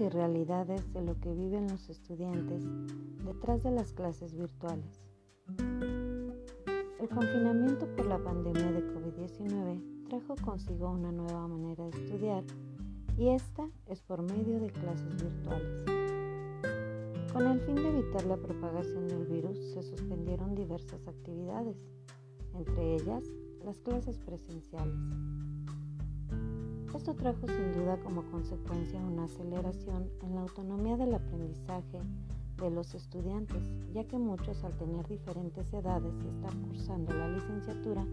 y realidades de lo que viven los estudiantes detrás de las clases virtuales. El confinamiento por la pandemia de COVID-19 trajo consigo una nueva manera de estudiar y esta es por medio de clases virtuales. Con el fin de evitar la propagación del virus se suspendieron diversas actividades, entre ellas las clases presenciales. Esto trajo sin duda como consecuencia una aceleración en la autonomía del aprendizaje de los estudiantes, ya que muchos al tener diferentes edades y estar cursando la licenciatura,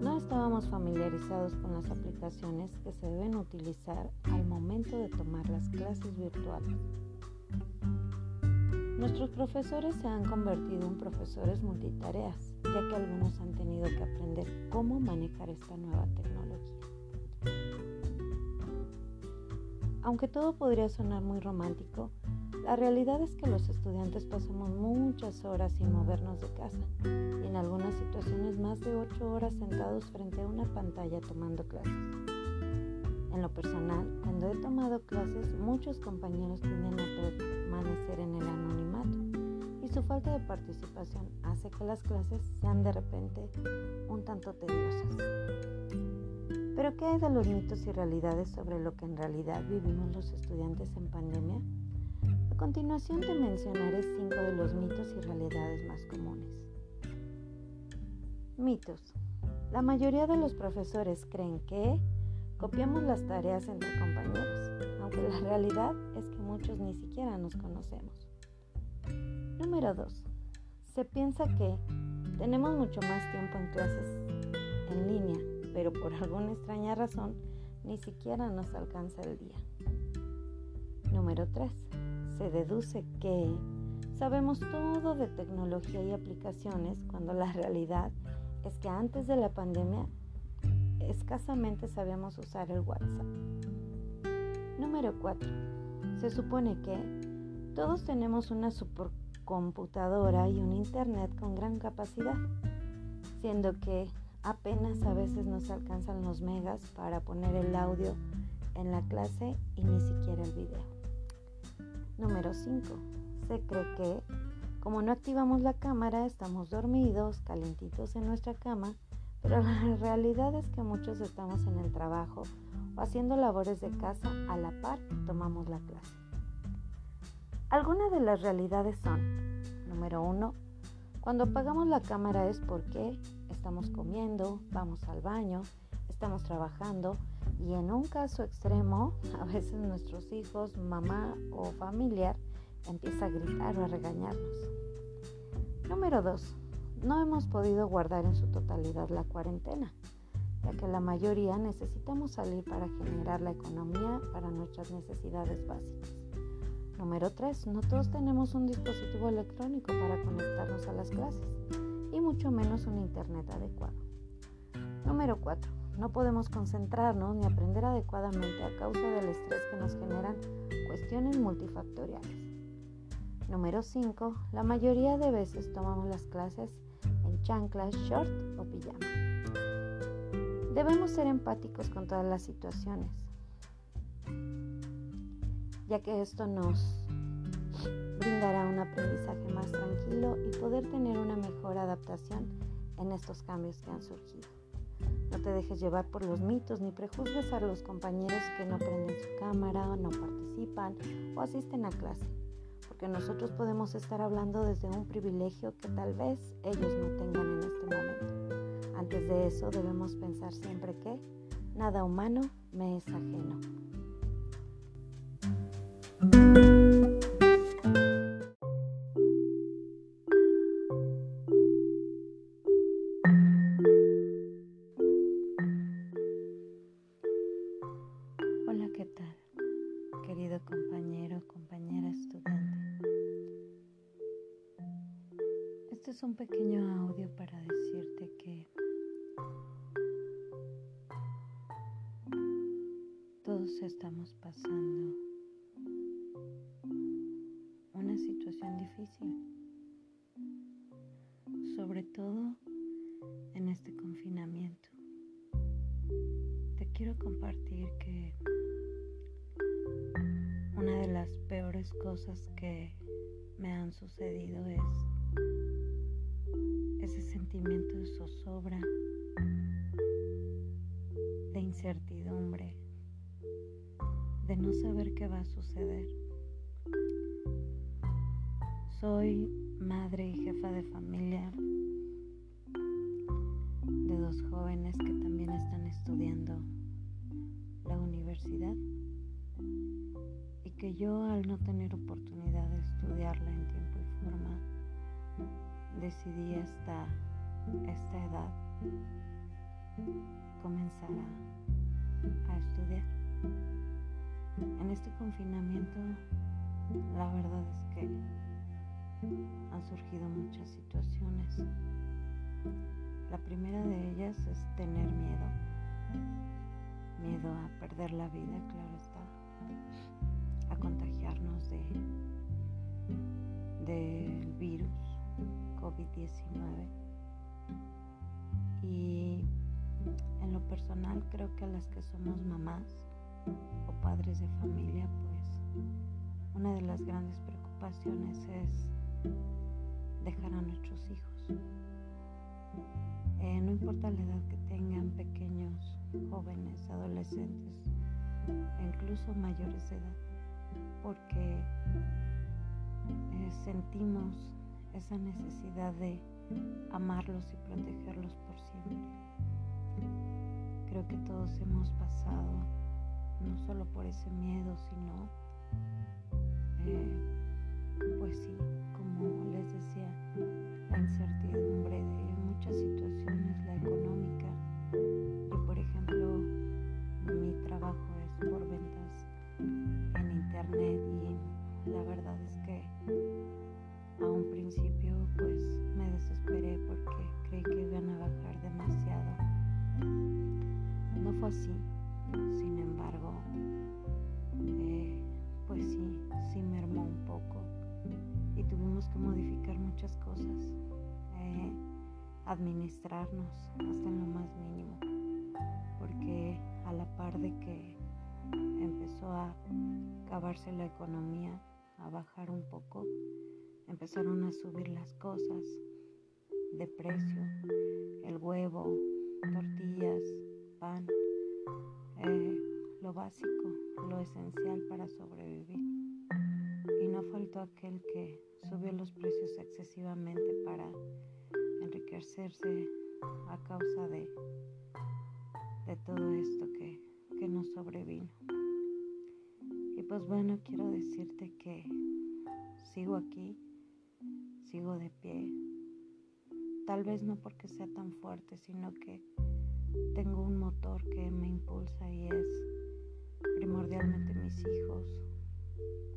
no estábamos familiarizados con las aplicaciones que se deben utilizar al momento de tomar las clases virtuales. Nuestros profesores se han convertido en profesores multitareas, ya que algunos han tenido que aprender cómo manejar esta nueva tecnología. Aunque todo podría sonar muy romántico, la realidad es que los estudiantes pasamos muchas horas sin movernos de casa y en algunas situaciones más de 8 horas sentados frente a una pantalla tomando clases. En lo personal, cuando he tomado clases, muchos compañeros tienden a permanecer en el anonimato y su falta de participación hace que las clases sean de repente un tanto tediosas. Pero ¿qué hay de los mitos y realidades sobre lo que en realidad vivimos los estudiantes en pandemia? A continuación te mencionaré cinco de los mitos y realidades más comunes. Mitos. La mayoría de los profesores creen que Copiamos las tareas entre compañeros, aunque la realidad es que muchos ni siquiera nos conocemos. Número 2. Se piensa que tenemos mucho más tiempo en clases en línea, pero por alguna extraña razón ni siquiera nos alcanza el día. Número 3. Se deduce que sabemos todo de tecnología y aplicaciones cuando la realidad es que antes de la pandemia escasamente sabemos usar el WhatsApp. Número 4. Se supone que todos tenemos una supercomputadora y un internet con gran capacidad, siendo que apenas a veces nos alcanzan los megas para poner el audio en la clase y ni siquiera el video. Número 5. Se cree que como no activamos la cámara, estamos dormidos, calentitos en nuestra cama pero la realidad es que muchos estamos en el trabajo o haciendo labores de casa a la par que tomamos la clase. Algunas de las realidades son, número uno, cuando apagamos la cámara es porque estamos comiendo, vamos al baño, estamos trabajando y en un caso extremo, a veces nuestros hijos, mamá o familiar empieza a gritar o a regañarnos. Número 2 no hemos podido guardar en su totalidad la cuarentena, ya que la mayoría necesitamos salir para generar la economía para nuestras necesidades básicas. Número 3. No todos tenemos un dispositivo electrónico para conectarnos a las clases mucho menos un internet adecuado. Número 4. No podemos concentrarnos ni aprender adecuadamente a causa del estrés que nos generan cuestiones multifactoriales. Número 5. La mayoría de veces tomamos las clases chanclas, short o pijama. Debemos ser empáticos con todas las situaciones, ya que esto nos brindará un aprendizaje más tranquilo y poder tener una mejor adaptación en estos cambios que han surgido. No te dejes llevar por los mitos ni prejuzgues a los compañeros que no prenden su cámara, no participan o asisten a clase que nosotros podemos estar hablando desde un privilegio que tal vez ellos no tengan en este momento. Antes de eso debemos pensar siempre que nada humano me es ajeno. Situación difícil, sobre todo en este confinamiento. Te quiero compartir que una de las peores cosas que me han sucedido es ese sentimiento de zozobra, de incertidumbre, de no saber qué va a suceder. Soy madre y jefa de familia de dos jóvenes que también están estudiando la universidad y que yo al no tener oportunidad de estudiarla en tiempo y forma decidí hasta esta edad comenzar a, a estudiar. En este confinamiento la verdad es que han surgido muchas situaciones. La primera de ellas es tener miedo. Miedo a perder la vida, claro está. A contagiarnos de del virus COVID-19. Y en lo personal creo que a las que somos mamás o padres de familia, pues una de las grandes preocupaciones es dejar a nuestros hijos. Eh, no importa la edad que tengan, pequeños, jóvenes, adolescentes, incluso mayores de edad, porque eh, sentimos esa necesidad de amarlos y protegerlos por siempre. Creo que todos hemos pasado no solo por ese miedo, sino, eh, que modificar muchas cosas, eh, administrarnos hasta en lo más mínimo, porque a la par de que empezó a acabarse la economía, a bajar un poco, empezaron a subir las cosas de precio, el huevo, tortillas, pan eh, lo básico, lo esencial para sobrevivir. Y no aquel que subió los precios excesivamente para enriquecerse a causa de, de todo esto que, que nos sobrevino. Y pues bueno, quiero decirte que sigo aquí, sigo de pie. Tal vez no porque sea tan fuerte, sino que tengo un motor que me impulsa y es primordialmente mis hijos,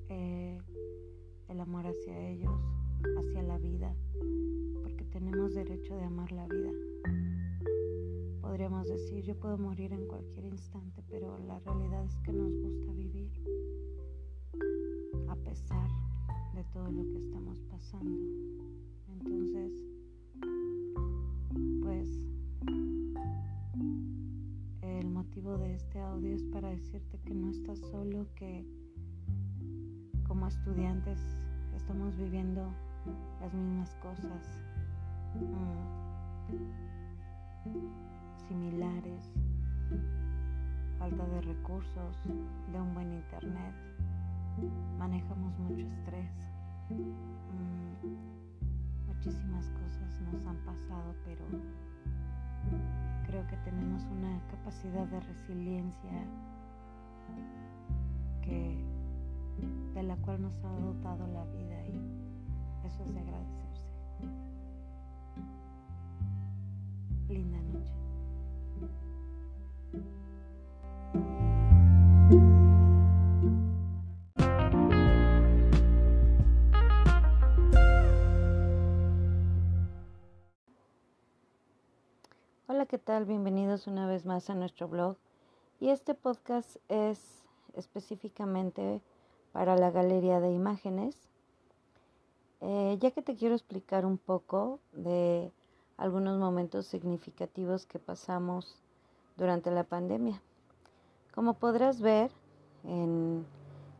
eh, el amor hacia ellos, hacia la vida, porque tenemos derecho de amar la vida. Podríamos decir, yo puedo morir en cualquier instante, pero la realidad es que nos gusta vivir, a pesar de todo lo que estamos pasando. Entonces, de este audio es para decirte que no estás solo, que como estudiantes estamos viviendo las mismas cosas mm, similares, falta de recursos, de un buen internet, manejamos mucho estrés, mm, muchísimas cosas nos han pasado, pero creo que tenemos una capacidad de resiliencia que de la cual nos ha dotado ¿qué tal? Bienvenidos una vez más a nuestro blog. Y este podcast es específicamente para la galería de imágenes, eh, ya que te quiero explicar un poco de algunos momentos significativos que pasamos durante la pandemia. Como podrás ver en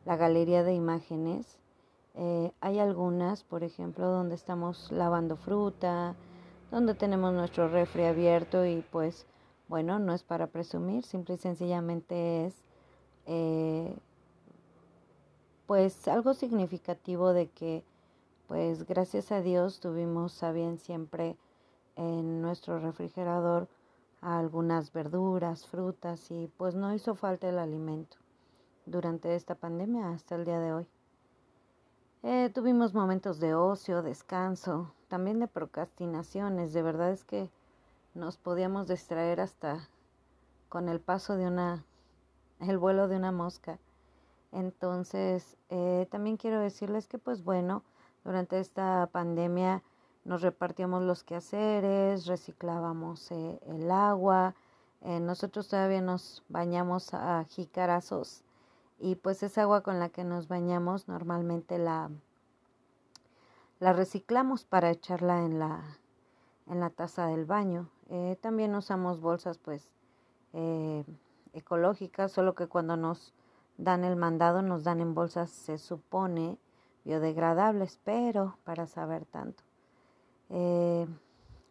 la galería de imágenes. Eh, hay algunas, por ejemplo, donde estamos lavando fruta, donde tenemos nuestro refri abierto y pues bueno, no es para presumir, simple y sencillamente es eh, pues algo significativo de que pues gracias a Dios tuvimos a bien siempre en nuestro refrigerador algunas verduras, frutas y pues no hizo falta el alimento durante esta pandemia hasta el día de hoy. Eh, tuvimos momentos de ocio, descanso, también de procrastinaciones. De verdad es que nos podíamos distraer hasta con el paso de una, el vuelo de una mosca. Entonces, eh, también quiero decirles que, pues bueno, durante esta pandemia nos repartíamos los quehaceres, reciclábamos eh, el agua, nosotros todavía nos bañamos a jicarazos y pues esa agua con la que nos bañamos normalmente la, la reciclamos para echarla en la, en la taza del baño. Eh, también usamos bolsas pues eh, ecológicas, solo que cuando nos dan el mandado nos dan en bolsas, se supone, biodegradables, pero para saber tanto. Eh,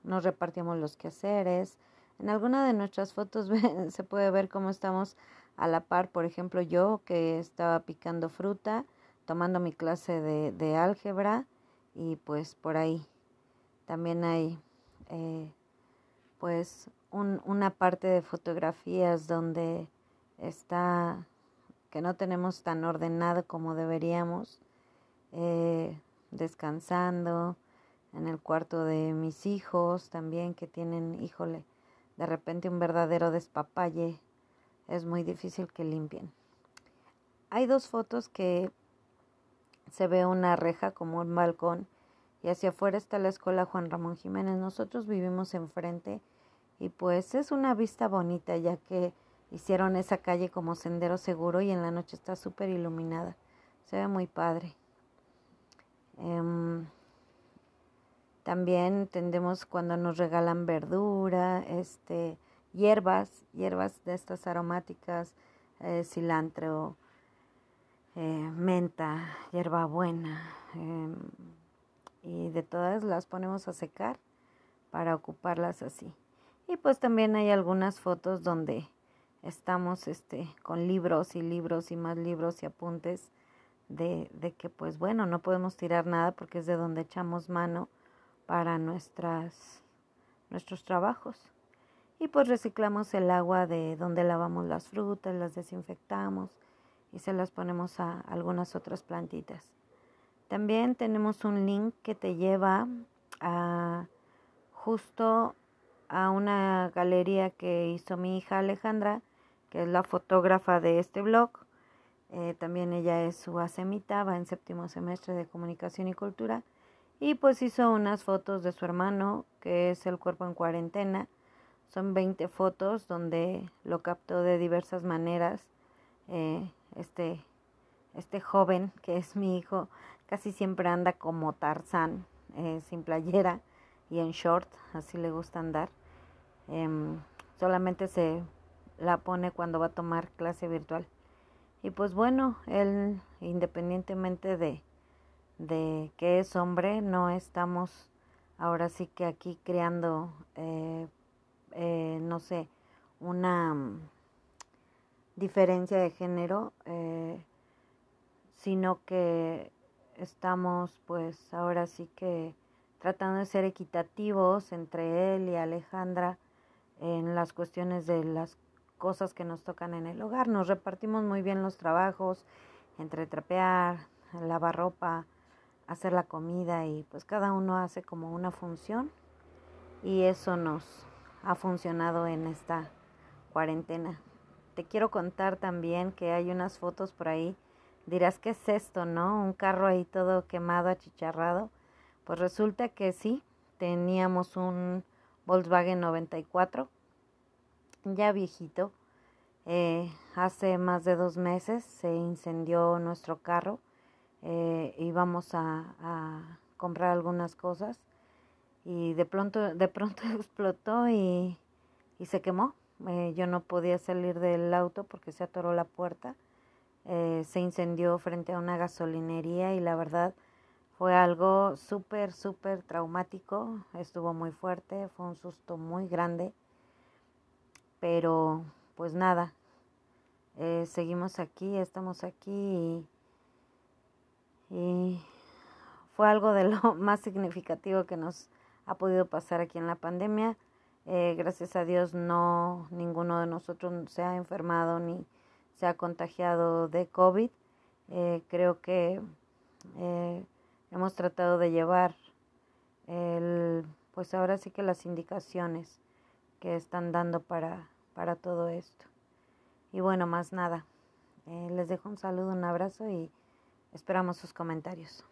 nos repartimos los quehaceres. En alguna de nuestras fotos se puede ver cómo estamos a la par, por ejemplo, yo que estaba picando fruta, tomando mi clase de, de álgebra y pues por ahí también hay eh, pues un, una parte de fotografías donde está que no tenemos tan ordenado como deberíamos, eh, descansando en el cuarto de mis hijos también que tienen, híjole, de repente un verdadero despapalle es muy difícil que limpien. Hay dos fotos que se ve una reja como un balcón y hacia afuera está la escuela Juan Ramón Jiménez. Nosotros vivimos enfrente y pues es una vista bonita ya que hicieron esa calle como sendero seguro y en la noche está súper iluminada. Se ve muy padre. Em, también tendemos cuando nos regalan verdura, este, hierbas, hierbas de estas aromáticas, eh, cilantro, eh, menta, hierbabuena, eh, y de todas las ponemos a secar para ocuparlas así. Y pues también hay algunas fotos donde estamos este, con libros y libros y más libros y apuntes de, de que pues bueno, no podemos tirar nada porque es de donde echamos mano para nuestras, nuestros trabajos y pues reciclamos el agua de donde lavamos las frutas, las desinfectamos y se las ponemos a algunas otras plantitas. También tenemos un link que te lleva a justo a una galería que hizo mi hija Alejandra, que es la fotógrafa de este blog. Eh, también ella es su asemita, va en séptimo semestre de comunicación y cultura. Y pues hizo unas fotos de su hermano, que es el cuerpo en cuarentena son 20 fotos donde lo captó de diversas maneras. Eh, este, este joven, que es mi hijo, casi siempre anda como Tarzán, eh, sin playera y en short, así le gusta andar. Em, solamente se la pone cuando va a tomar clase virtual. Y pues bueno, él, independientemente de, de que es hombre, no estamos ahora sí que aquí creando eh, eh, no sé, una mm, diferencia de género, eh, sino que estamos pues ahora sí que tratando de ser equitativos entre él y Alejandra en las cuestiones de las cosas que nos tocan en el hogar. Nos repartimos muy bien los trabajos entre trapear, lavar ropa, hacer la comida y pues cada uno hace como una función y eso nos ha funcionado en esta cuarentena. Te quiero contar también que hay unas fotos por ahí. Dirás, ¿qué es esto, no? Un carro ahí todo quemado, achicharrado. Pues resulta que sí, teníamos un Volkswagen 94, ya viejito. Eh, hace más de dos meses se incendió nuestro carro. Eh, íbamos a, a comprar algunas cosas y de pronto, de pronto explotó y, y se quemó. Eh, yo no podía salir del auto porque se atoró la puerta. eh, se incendió frente a una gasolinería y la verdad fue algo súper, súper traumático, estuvo muy fuerte, fue un susto muy grande, pero pues nada, eh, seguimos aquí, estamos aquí y, y fue algo de lo más significativo que nos ha podido pasar aquí en la pandemia. Eh, gracias a Dios no ninguno de nosotros se ha enfermado ni se ha contagiado de COVID. Eh, creo que eh, hemos tratado de llevar el, pues ahora sí que las indicaciones que están dando para, para todo esto. Y bueno, más nada. les dejo un saludo, un abrazo y esperamos sus comentarios.